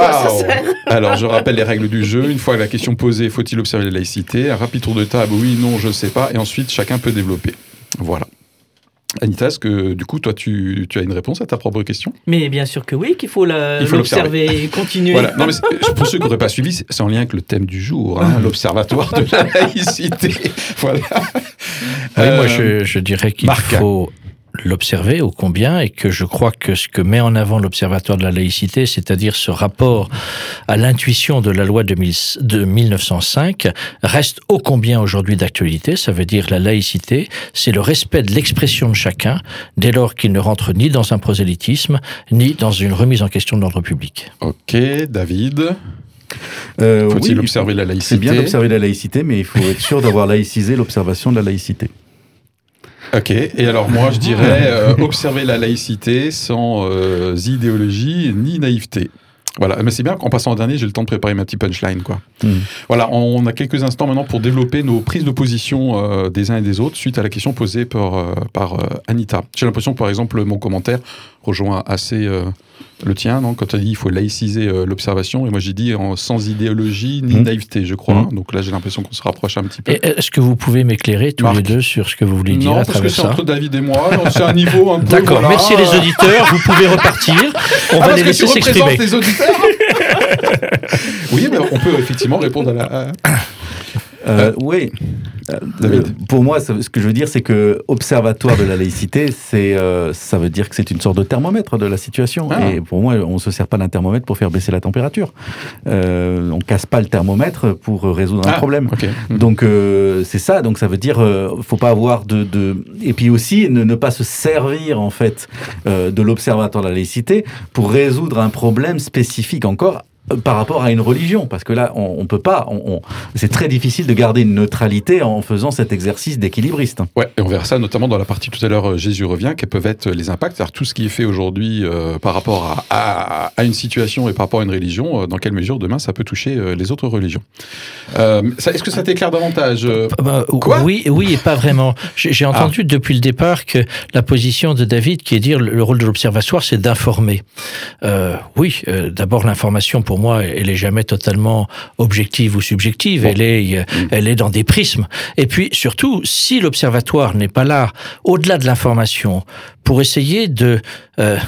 Alors je rappelle les règles du jeu. Une fois la question posée, faut-il observer la laïcité? Un rapide tour de table, oui, non, je sais pas, et ensuite chacun peut développer. Voilà. Anita, est-ce que du coup, toi, tu, as une réponse à ta propre question?
Mais bien sûr que oui, qu'il faut l'observer et continuer.
Voilà. Non, mais pour ceux qui n'auraient pas suivi, c'est en lien avec le thème du jour, hein, l'observatoire de la laïcité. voilà.
moi, je, je dirais qu'il faut l'observer au combien et que je crois que ce que met en avant l'Observatoire de la laïcité, c'est-à-dire ce rapport à l'intuition de la loi de, 1905, reste ô combien aujourd'hui d'actualité. Ça veut dire la laïcité, c'est le respect de l'expression de chacun dès lors qu'il ne rentre ni dans un prosélytisme ni dans une remise en question de l'ordre public.
Ok, David. Euh, Faut-il observer la laïcité
C'est bien d'observer la laïcité, mais il faut être sûr d'avoir laïcisé l'observation de la laïcité.
Ok, et alors moi je dirais euh, observer la laïcité sans euh, idéologie ni naïveté. Voilà, mais c'est bien qu'en passant au dernier, j'ai le temps de préparer ma petite punchline, quoi. Hmm. Voilà, on a quelques instants maintenant pour développer nos prises de position euh, des uns et des autres suite à la question posée par, par Anita. J'ai l'impression, par exemple, mon commentaire rejoint assez le tien, non quand tu as dit il faut laïciser euh, l'observation, et moi j'ai dit en, sans idéologie ni mmh. naïveté, je crois. Mmh. Donc là j'ai l'impression qu'on se rapproche un petit peu.
Est-ce que vous pouvez m'éclairer tous les deux sur ce que vous voulez dire à travers
ça Non, parce que c'est entre David et moi, c'est un niveau un peu...
D'accord, merci les auditeurs, vous pouvez repartir, on ah, va les laisser s'exprimer. les auditeurs
Oui, mais on peut effectivement répondre à la...
Euh, oui. Euh, pour moi, ce que je veux dire, c'est que observatoire de la laïcité, c'est, euh, ça veut dire que c'est une sorte de thermomètre de la situation. Ah. Et pour moi, on se sert pas d'un thermomètre pour faire baisser la température. Euh, on casse pas le thermomètre pour résoudre un ah, problème. Hmm. Donc euh, c'est ça. Donc ça veut dire, faut pas avoir de, de... et puis aussi ne, ne, pas se servir en fait de l'observatoire de la laïcité pour résoudre un problème spécifique encore par rapport à une religion, parce que là, on, on peut pas. On, c'est très difficile de garder une neutralité en faisant cet exercice d'équilibriste.
Ouais, et on verra ça notamment dans la partie tout à l'heure. Euh, Jésus revient, quels peuvent être les impacts, c'est-à-dire tout ce qui est fait aujourd'hui euh, par rapport à, à, une situation et par rapport à une religion, euh, dans quelle mesure demain ça peut toucher les autres religions. Est-ce que ça t'éclaire davantage
bah, Quoi Oui, oui, et pas vraiment. J'ai ah. entendu depuis le départ que la position de David, qui est dire le rôle de l'observatoire, c'est d'informer. oui, d'abord l'information pour moi, elle est jamais totalement objective ou subjective. Elle est, mm. elle est dans des prismes. Et puis surtout, si l'observatoire n'est pas là, au-delà de l'information, pour essayer de euh,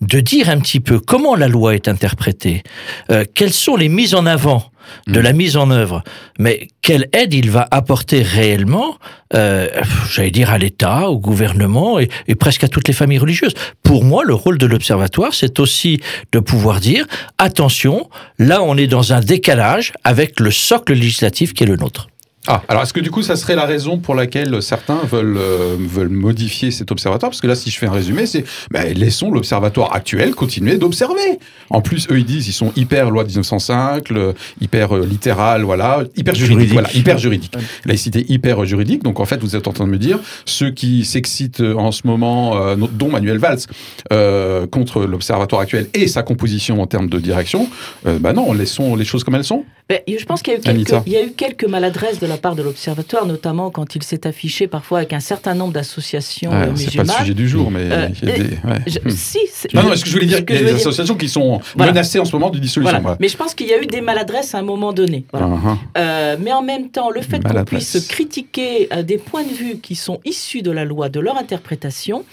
de dire un petit peu comment la loi est interprétée, euh, quelles sont les mises en avant de la mise en œuvre, mais quelle aide il va apporter réellement, euh, j'allais dire à l'État, au gouvernement et, presque à toutes les familles religieuses? Pour moi, le rôle de l'observatoire, c'est aussi de pouvoir dire attention, là on est dans un décalage avec le socle législatif qui est le nôtre.
Ah, alors est-ce que du coup, ça serait la raison pour laquelle certains veulent, euh, veulent modifier cet observatoire? Parce que là, si je fais un résumé, c'est ben, laissons l'observatoire actuel continuer d'observer. En plus, eux, ils disent ils sont hyper loi de 1905, hyper euh, littéral, voilà, hyper juridique, voilà, hyper juridique. Laïcité hyper juridique. Donc en fait, vous êtes en train de me dire ceux qui s'excitent en ce moment, euh, dont Manuel Valls, contre l'observatoire actuel et sa composition en termes de direction, ben non, laissons les choses comme elles sont.
Ben, je pense qu'il y, y, a eu quelques maladresses de la part de l'Observatoire, notamment quand il s'est affiché parfois avec un certain nombre d'associations
ouais, C'est pas le sujet du jour, mais euh, il y a des...
Hmm. Si,
non, non, ce que je voulais dire, il y a des associations qui sont menacées en ce moment de dissolution.
Mais je pense qu'il y a eu des maladresses à un moment donné. Uh-huh. Euh, mais en même temps, le fait qu'on puisse critiquer euh, des points de vue qui sont issus de la loi, de leur interprétation,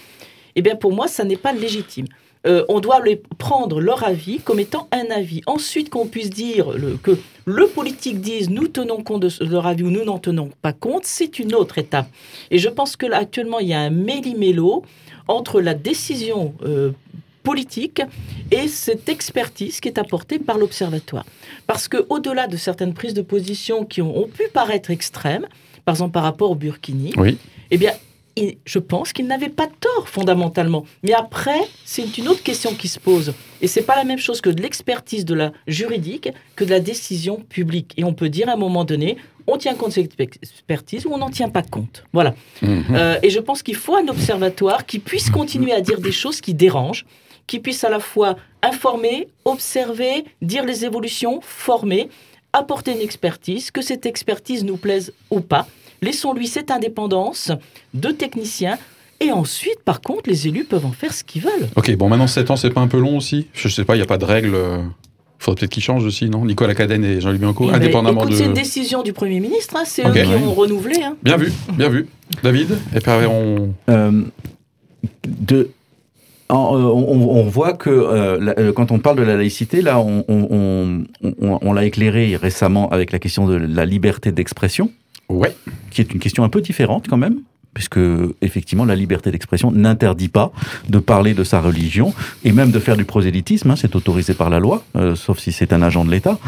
eh bien pour moi, ça n'est pas légitime. Euh, on doit les prendre leur avis comme étant un avis. Ensuite, qu'on puisse dire que le politique dise nous tenons compte de leur avis ou nous n'en tenons pas compte, c'est une autre étape. Et je pense que là, actuellement, il y a un méli-mélo entre la décision euh, politique et cette expertise qui est apportée par l'observatoire. Parce que au-delà de certaines prises de position qui ont, pu paraître extrêmes, par exemple par rapport au Burkini, eh bien, je pense qu'il n'avait pas tort fondamentalement. Mais après, c'est une autre question qui se pose. Et c'est pas la même chose que de l'expertise de la juridique que de la décision publique. Et on peut dire à un moment donné, on tient compte de cette expertise ou on n'en tient pas compte. Voilà. Mhm. Euh, et je pense qu'il faut un observatoire qui puisse continuer à dire des choses qui dérangent, qui puisse à la fois informer, observer, dire les évolutions, former, apporter une expertise, que cette expertise nous plaise ou pas Laissons-lui cette indépendance de technicien. Et ensuite, par contre, les élus peuvent en faire ce qu'ils veulent.
Ok, bon, maintenant 7 ans, c'est pas un peu long aussi? Je sais pas, il n'y a pas de règles. Il faudrait peut-être qu'ils changent aussi, non? Nicolas Cadenne et Jean-Luc Bianco, indépendamment écoute, de.
C'est une décision du Premier ministre, hein, c'est eux qui ont renouvelé. Hein.
Bien vu, bien vu. David Et puis on.
Euh, de, euh, on, voit que euh, euh, quand on parle de la laïcité, là, on, on l'a éclairé récemment avec la question de la liberté d'expression.
Ouais.
Qui est une question un peu différente quand même puisque effectivement la liberté d'expression n'interdit pas de parler de sa religion et même de faire du prosélytisme, hein, c'est autorisé par la loi, euh, sauf si c'est un agent de l'État.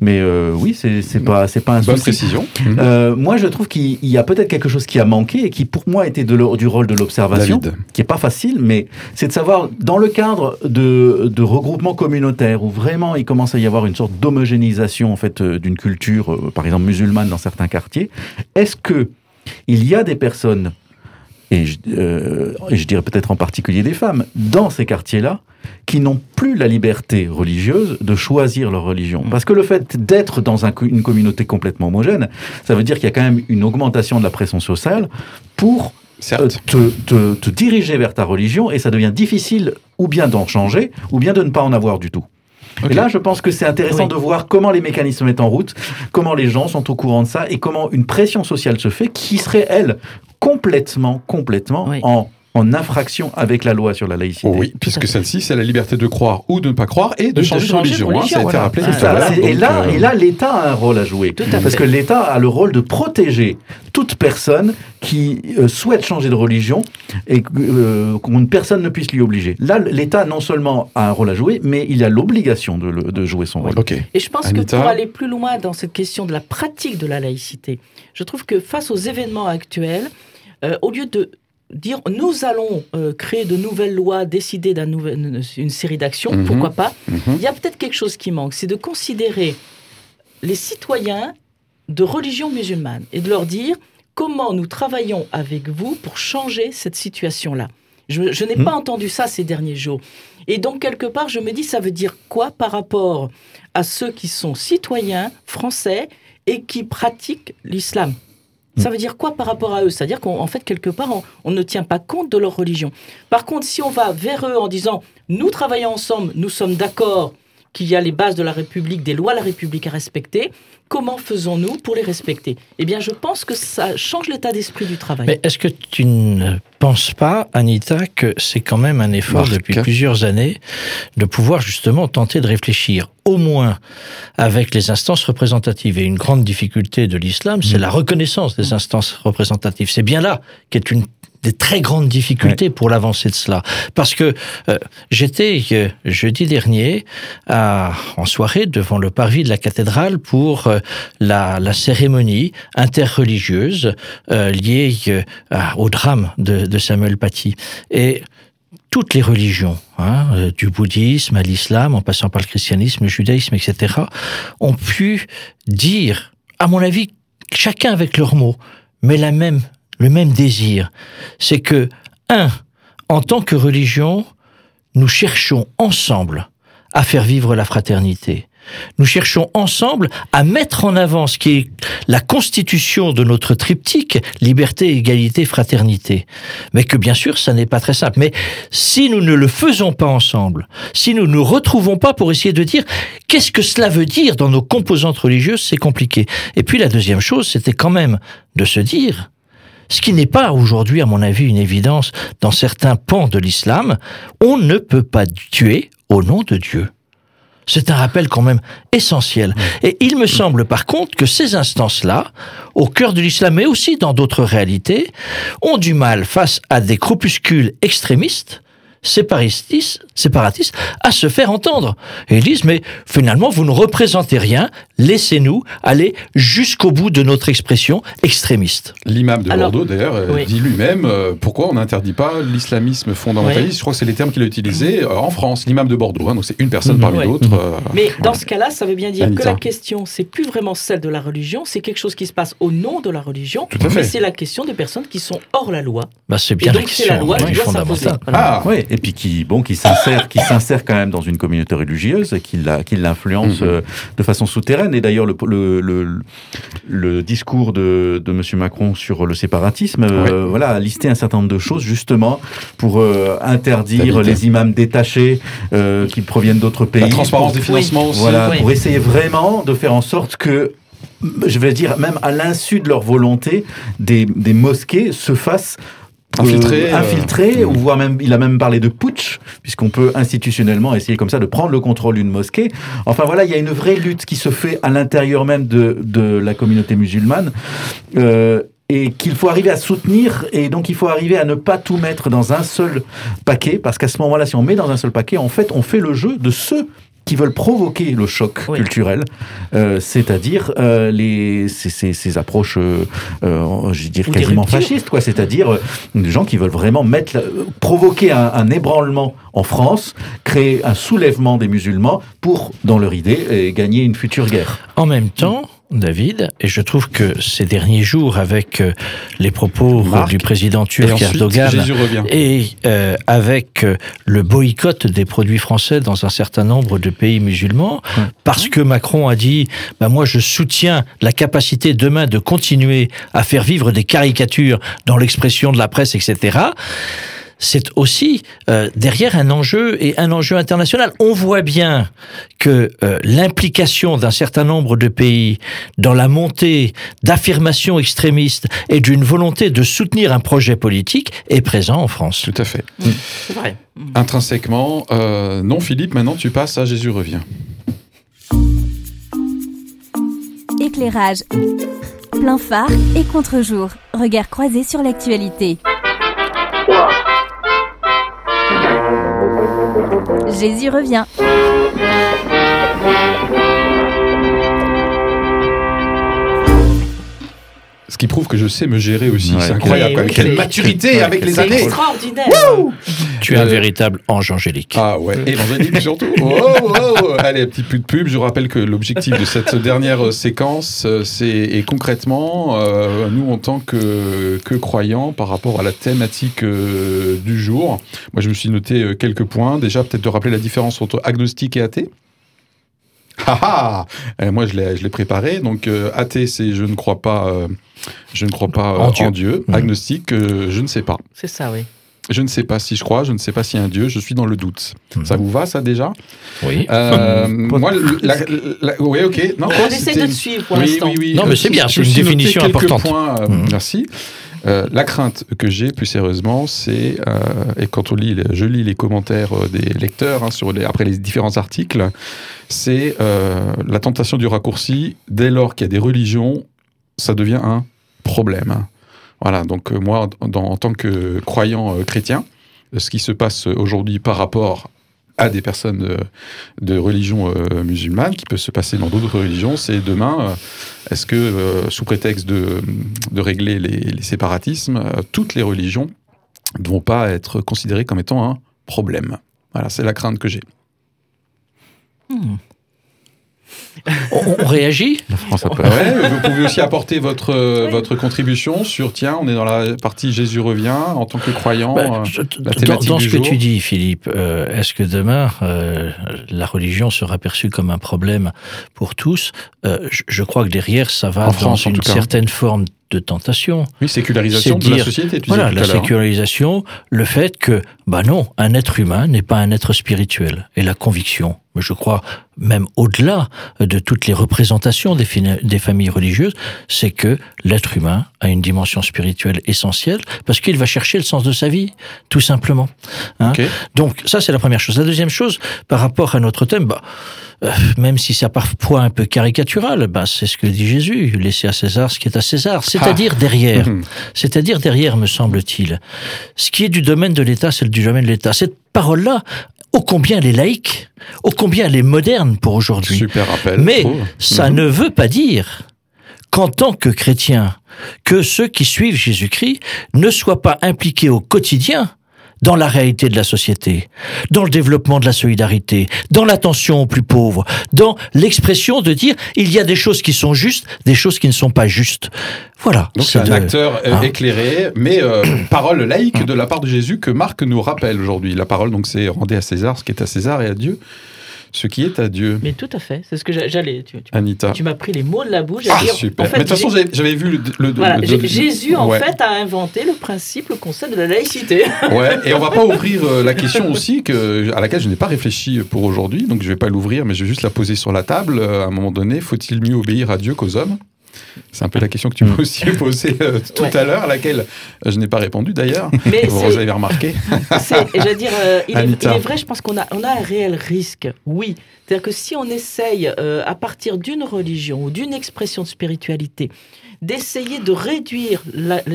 Mais euh, oui, c'est pas c'est pas un
Bonne précision.
Euh, moi, je trouve qu'il y a peut-être quelque chose qui a manqué et qui pour moi était de du rôle de l'observation, qui est pas facile, mais c'est de savoir dans le cadre de, de regroupements communautaires où vraiment il commence à y avoir une sorte d'homogénéisation en fait d'une culture, par exemple musulmane dans certains quartiers, est-ce que il y a des personnes, et je, euh, je dirais peut-être en particulier des femmes, dans ces quartiers-là, qui n'ont plus la liberté religieuse de choisir leur religion. Parce que le fait d'être dans une communauté complètement homogène, ça veut dire qu'il y a quand même une augmentation de la pression sociale pour euh, te, te, diriger vers ta religion et ça devient difficile ou bien d'en changer ou bien de ne pas en avoir du tout. Et là, je pense que c'est intéressant de voir comment les mécanismes mettent en route, comment les gens sont au courant de ça et comment une pression sociale se fait qui serait, elle, complètement, complètement en en infraction avec la loi sur la laïcité.
Oui, puisque celle-ci, c'est la liberté de croire ou de ne pas croire et de, changer, de religion. Hein, ça a été rappelé
et, là, euh, et là, l'État a un rôle à jouer. parce que l'État a le rôle de protéger toute personne qui euh, souhaite changer de religion et euh, qu'une personne ne puisse lui obliger. Là, l'État non seulement a un rôle à jouer, mais il a l'obligation de, de, jouer son rôle.
Et je pense que pour aller plus loin dans cette question de la pratique de la laïcité, je trouve que face aux événements actuels, au lieu de dire nous allons euh, créer de nouvelles lois, décider d'une une série d'actions, mhm. pourquoi pas mhm. Il y a peut-être quelque chose qui manque, c'est de considérer les citoyens de religion musulmane et de leur dire comment nous travaillons avec vous pour changer cette situation-là. Je, n'ai mhm. pas entendu ça ces derniers jours. Et donc, quelque part, je me dis, ça veut dire quoi par rapport à ceux qui sont citoyens français et qui pratiquent l'islam? Ça veut dire quoi par rapport à eux? C'est-à-dire qu'en fait, quelque part, on, ne tient pas compte de leur religion. Par contre, si on va vers eux en disant, nous travaillons ensemble, nous sommes d'accord qu'il y a les bases de la République, des lois de la République à respecter, comment faisons-nous pour les respecter? Eh bien, je pense que ça change l'état d'esprit du travail.
Mais est-ce que tu ne penses pas, Anita, que c'est quand même un effort depuis plusieurs années de pouvoir justement tenter de réfléchir au moins avec les instances représentatives? Et une grande difficulté de l'islam, c'est mm. la reconnaissance des instances représentatives. C'est bien là qu'est une des très grandes difficultés pour l'avancée de cela. Parce que euh, j'étais euh, jeudi dernier à, en soirée devant le parvis de la cathédrale pour euh, la, la, cérémonie interreligieuse liée au drame de, de, Samuel Paty. Et toutes les religions, hein, du bouddhisme à l'islam, en passant par le christianisme, le judaïsme, etc., ont pu dire, à mon avis, chacun avec leurs mots, mais la même le même désir. C'est que, un, en tant que religion, nous cherchons ensemble à faire vivre la fraternité. Nous cherchons ensemble à mettre en avant ce qui est la constitution de notre triptyque, liberté, égalité, fraternité. Mais que bien sûr, ça n'est pas très simple. Mais si nous ne le faisons pas ensemble, si nous ne nous retrouvons pas pour essayer de dire qu'est-ce que cela veut dire dans nos composantes religieuses, c'est compliqué. Et puis la deuxième chose, c'était quand même de se dire, ce qui n'est pas aujourd'hui, à mon avis, une évidence dans certains pans de l'islam, on ne peut pas tuer au nom de Dieu. C'est un rappel quand même essentiel. Et il me semble par contre que ces instances-là, au cœur de l'islam, mais aussi dans d'autres réalités, ont du mal face à des groupuscules extrémistes séparatistes, séparatistes à se faire entendre. Et ils disent, mais finalement, vous ne représentez rien, laissez-nous aller jusqu'au bout de notre expression extrémiste.
L'imam de Bordeaux, d'ailleurs, euh, dit lui-même, euh, pourquoi on n'interdit pas l'islamisme fondamentaliste Je crois que c'est les termes qu'il a utilisés euh, en France, l'imam de Bordeaux. Hein, donc c'est une personne mhm. parmi d'autres.
mais dans ce cas-là, ça veut bien dire que la question, c'est plus vraiment celle de la religion, c'est quelque chose qui se passe au nom de la religion, Tout à fait. mais c'est la question des personnes qui sont hors la loi.
Bah, c'est bien la question la loi qui doit
Ah, oui, et puis qui, bon, qui s'insère, qui s'insère quand même dans une communauté religieuse, qui l'influence mhm. de façon souterraine et d'ailleurs, le, le, discours de, de M. Macron sur le séparatisme euh, voilà, a listé un certain nombre de choses, justement, pour euh, interdire les imams détachés euh, qui proviennent d'autres pays. La
transparence des financements aussi.
Voilà, pour essayer vraiment de faire en sorte que je vais dire, même à l'insu de leur volonté, des, des mosquées se fassent
infiltré,
euh, infiltré ou voire même il a même parlé de putsch puisqu'on peut institutionnellement essayer comme ça de prendre le contrôle d'une mosquée. Enfin voilà, il y a une vraie lutte qui se fait à l'intérieur même de, de la communauté musulmane. Euh, et qu'il faut arriver à soutenir, et donc il faut arriver à ne pas tout mettre dans un seul paquet, parce qu'à ce moment-là, si on met dans un seul paquet, en fait, on fait le jeu de ceux qui veulent provoquer le choc culturel, euh, c'est-à-dire euh, les ces, ces, ces approches, euh, euh je dirais quasiment fascistes, quoi. C'est-à-dire des gens qui veulent vraiment mettre, provoquer un, un, ébranlement en France, créer un soulèvement des musulmans pour, dans leur idée, gagner une future guerre.
En même temps. David, et je trouve que ces derniers jours, avec euh, les propos du président turc Erdogan et euh, avec euh, le boycott des produits français dans un certain nombre de pays musulmans, parce que Macron a dit bah, moi je soutiens la capacité demain de continuer à faire vivre des caricatures dans l'expression de la presse, etc c'est aussi euh, derrière un enjeu et un enjeu international. On voit bien que euh, l'implication d'un certain nombre de pays dans la montée d'affirmations extrémistes et d'une volonté de soutenir un projet politique est présent en France.
Tout à fait. Mm. C'est vrai. Intrinsèquement, euh, non Philippe, maintenant tu passes à Jésus revient.
Éclairage. Plein phare et contre-jour. Regard croisé sur l'actualité. Jésus revient.
Ce qui prouve que je sais me gérer aussi. C'est incroyable. Quelle maturité avec les années.
extraordinaire.
tu es un véritable ange angélique.
Ah ouais, évangélique surtout. Oh, oh, oh. Allez, un petit peu de pub. Je rappelle que l'objectif de cette dernière séquence, c'est et concrètement, euh, nous en tant que, que croyants, par rapport à la thématique euh, du jour, moi je me suis noté euh, quelques points. Déjà, peut-être de rappeler la différence entre agnostique et athée. Ah ah Moi, je l'ai préparé. Donc, euh, athée, c'est je ne crois pas, euh, je ne crois pas en, euh, Dieu. Mhm. Agnostique, je ne sais pas.
C'est ça, oui.
Je ne sais pas si je crois, je ne sais pas s'il y a un Dieu, je suis dans le doute. Mhm. Ça vous va, ça, déjà?
Oui.
moi, oui, ok.
Non, On essaie de te suivre pour l'instant.
Oui, oui, non, mais c'est bien, c'est une définition importante. Points,
mhm. Merci. La crainte que j'ai, plus sérieusement, c'est, et quand on lit, je lis les commentaires des lecteurs hein, sur après les différents articles, c'est euh, la tentation du raccourci. Dès lors qu'il y a des religions, ça devient un problème. Voilà, donc moi, en tant que croyant chrétien, ce qui se passe aujourd'hui par rapport à des personnes de, religion musulmane, qui peut se passer dans d'autres religions, c'est demain, est-ce que, sous prétexte de, régler les, séparatismes, toutes les religions ne vont pas être considérées comme étant un problème? Voilà, c'est la crainte que j'ai.
Hmm on, réagit?
La France ouais, Vous pouvez aussi apporter votre, euh, votre contribution sur, tiens, on est dans la partie Jésus revient en tant que croyant. Bah, euh,
dans, ce que tu dis, Philippe, euh, est-ce que demain, la religion sera perçue comme un problème pour tous? Je, crois que derrière, ça va dans une certaine forme de tentation.
Oui, sécularisation de la société. Tu
voilà, la sécularisation, le fait que, bah non, un être humain n'est pas un être spirituel. Et la conviction, je crois, même au-delà de toutes les représentations des, des familles religieuses, c'est que l'être humain a une dimension spirituelle essentielle parce qu'il va chercher le sens de sa vie, tout simplement. Hein. Donc ça, c'est la première chose. La deuxième chose, par rapport à notre thème, bah, euh, même si c'est parfois un peu caricatural, bah, c'est ce que dit Jésus, laissez à César ce qui est à César, c'est-à-dire ah. derrière, mhm. c'est-à-dire derrière, me semble-t-il. Ce qui est du domaine de l'État, c'est du domaine de l'État. Cette parole-là, ô combien elle est laïque, ô combien elle est moderne pour aujourd'hui.
Super rappel.
Mais ça mhm. ne veut pas dire qu'en tant que chrétien, que ceux qui suivent Jésus-Christ ne soient pas impliqués au quotidien dans la réalité de la société, dans le développement de la solidarité, dans l'attention aux plus pauvres, dans l'expression de dire il y a des choses qui sont justes, des choses qui ne sont pas justes. Voilà.
Donc c'est un acteur euh, hein éclairé, mais euh, parole laïque de la part de Jésus que Marc nous rappelle aujourd'hui. La parole, donc, c'est rendez à César ce qui est à César et à Dieu ce qui est à Dieu.
Mais tout à fait, c'est ce que j'allais. Tu,
Anita.
Tu m'as pris les mots de la bouche.
Ah, super. Mais de toute façon, j'avais vu le.
le, Jésus, en fait, a inventé le principe, le concept de la laïcité.
Ouais, et on va pas ouvrir euh, la question aussi que, à laquelle je n'ai pas réfléchi pour aujourd'hui, donc je vais pas l'ouvrir, mais je vais juste la poser sur la table. À un moment donné, faut-il mieux obéir à Dieu qu'aux hommes? C'est un peu la question que tu m'as aussi posée euh, tout à l'heure, à laquelle euh, je n'ai pas répondu d'ailleurs. Vous avez remarqué.
je veux dire, euh, il, est, vrai, je pense qu'on a, on a un réel risque, oui. C'est-à-dire que si on essaye, à partir d'une religion ou d'une expression de spiritualité, d'essayer de réduire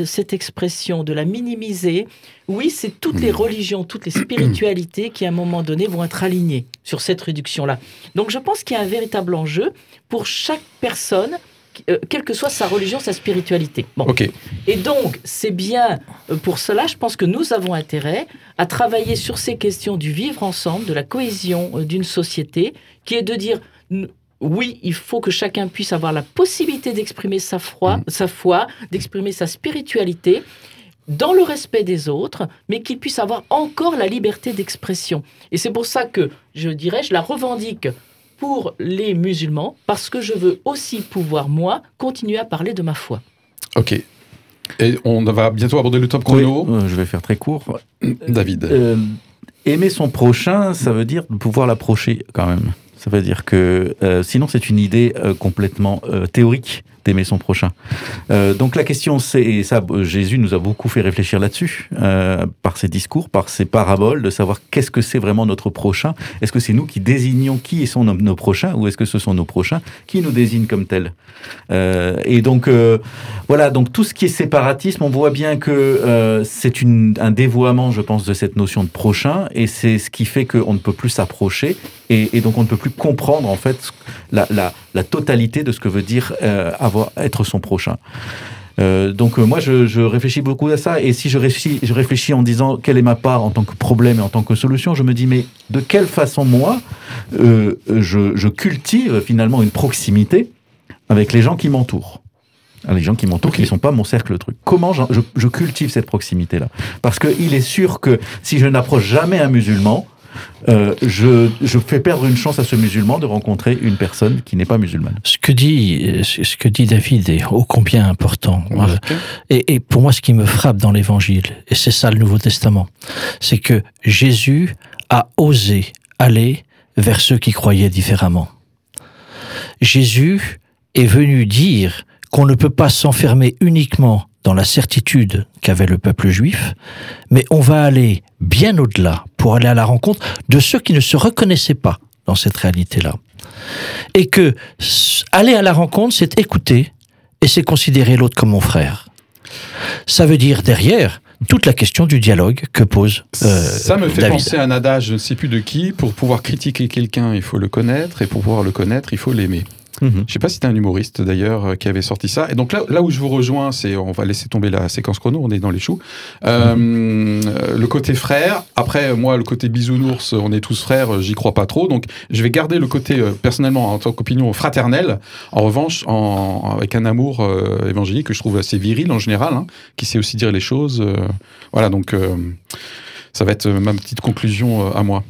cette expression, de la minimiser, oui, c'est toutes les religions, toutes les spiritualités qui, à un moment donné, vont être alignées sur cette réduction-là. Donc je pense qu'il y a un véritable enjeu pour chaque personne euh, quelle que soit sa religion, sa spiritualité.
Bon.
Et donc, c'est bien euh, pour cela, je pense que nous avons intérêt à travailler sur ces questions du vivre ensemble, de la cohésion euh, d'une société, qui est de dire oui, il faut que chacun puisse avoir la possibilité d'exprimer sa foi, mm. sa foi, d'exprimer sa spiritualité dans le respect des autres, mais qu'il puisse avoir encore la liberté d'expression. Et c'est pour ça que, je dirais, je la revendique pour les musulmans parce que je veux aussi pouvoir, moi, continuer à parler de ma foi.
Ok. Et on va bientôt aborder le top chrono.
Euh, je vais faire très court.
David.
Euh, aimer son prochain, ça veut dire pouvoir l'approcher quand même. Ça veut dire que euh, sinon c'est une idée complètement théorique d'aimer son prochain. Euh, donc la question c'est, et ça Jésus nous a beaucoup fait réfléchir là-dessus, euh, par ses discours, par ses paraboles, de savoir qu'est-ce que c'est vraiment notre prochain. Est-ce que c'est nous qui désignons qui sont nos, nos prochains ou est-ce que ce sont nos prochains qui nous désignent comme tels? Euh, Et donc euh, voilà, donc tout ce qui est séparatisme, on voit bien que euh, c'est un dévoiement, je pense, de cette notion de prochain et c'est ce qui fait qu'on ne peut plus s'approcher et, donc on ne peut plus comprendre en fait la, la, la totalité de ce que veut dire euh, être son prochain. Euh, donc euh, moi je, réfléchis beaucoup à ça et si je réfléchis, je réfléchis en disant quelle est ma part en tant que problème et en tant que solution, je me dis mais de quelle façon moi euh, je, cultive finalement une proximité avec les gens qui m'entourent? Les gens qui m'entourent, qui ne sont pas mon cercle de truc. Comment je, je cultive cette proximité-là? Parce qu'il est sûr que si je n'approche jamais un musulman, euh, je, fais perdre une chance à ce musulman de rencontrer une personne qui n'est pas musulmane.
Ce que dit, ce que dit David est ô combien important. Et, et pour moi, ce qui me frappe dans l'Évangile, et c'est ça le Nouveau Testament, c'est que Jésus a osé aller vers ceux qui croyaient différemment. Jésus est venu dire qu'on ne peut pas s'enfermer uniquement dans la certitude qu'avait le peuple juif, mais on va aller bien au-delà pour aller à la rencontre de ceux qui ne se reconnaissaient pas dans cette réalité-là. Et que aller à la rencontre, c'est écouter et c'est considérer l'autre comme mon frère. Ça veut dire derrière toute la question du dialogue que pose euh,
Ça me fait penser à un adage, je ne sais plus de qui, pour pouvoir critiquer quelqu'un, il faut le connaître, et pour pouvoir le connaître, il faut l'aimer. Mhm. Je ne sais pas si c'était un humoriste d'ailleurs euh, qui avait sorti ça. Et donc là, là où je vous rejoins, c'est on va laisser tomber la séquence chrono, on est dans les choux. Euh, mhm. le côté frère. Après, moi, le côté bisounours, on est tous frères, j'y crois pas trop. Donc, je vais garder le côté personnellement en tant qu'opinion fraternelle. En revanche, avec un amour évangélique que je trouve assez viril en général, hein, qui sait aussi dire les choses. voilà, donc ça va être ma petite conclusion à moi.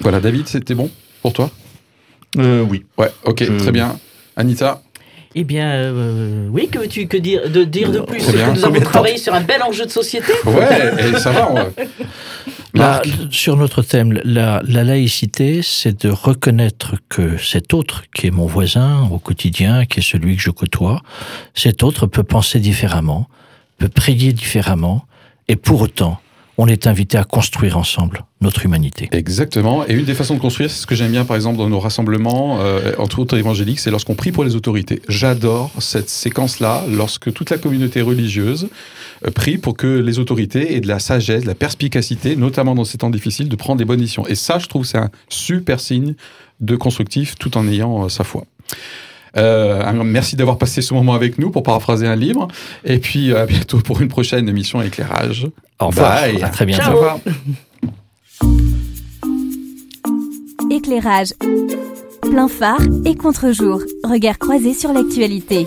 Voilà, David, c'était bon pour toi?
Euh, Oui.
Ouais, ok, très bien. Anita
eh bien, euh, oui, que veux-tu que dire de, dire de plus que Nous avons travaillé sur un bel enjeu de société.
Ouais, et ça
va. sur notre thème, la, la laïcité, c'est de reconnaître que cet autre, qui est mon voisin au quotidien, qui est celui que je côtoie, cet autre peut penser différemment, peut prier différemment, et pour autant, on est invité à construire ensemble notre humanité.
Exactement. Et une des façons de construire, c'est ce que j'aime bien, par exemple, dans nos rassemblements, euh, entre autres évangéliques, c'est lorsqu'on prie pour les autorités. J'adore cette séquence-là, lorsque toute la communauté religieuse euh, prie pour que les autorités aient de la sagesse, de la perspicacité, notamment dans ces temps difficiles, de prendre des bonnes décisions. Et ça, je trouve, c'est un super signe de constructif, tout en ayant euh, sa foi. Euh, merci d'avoir passé ce moment avec nous pour paraphraser un livre. Et puis à bientôt pour une prochaine émission Éclairage.
Au revoir. À très bientôt.
Éclairage. Plein phare et contre-jour. Regard croisé sur l'actualité.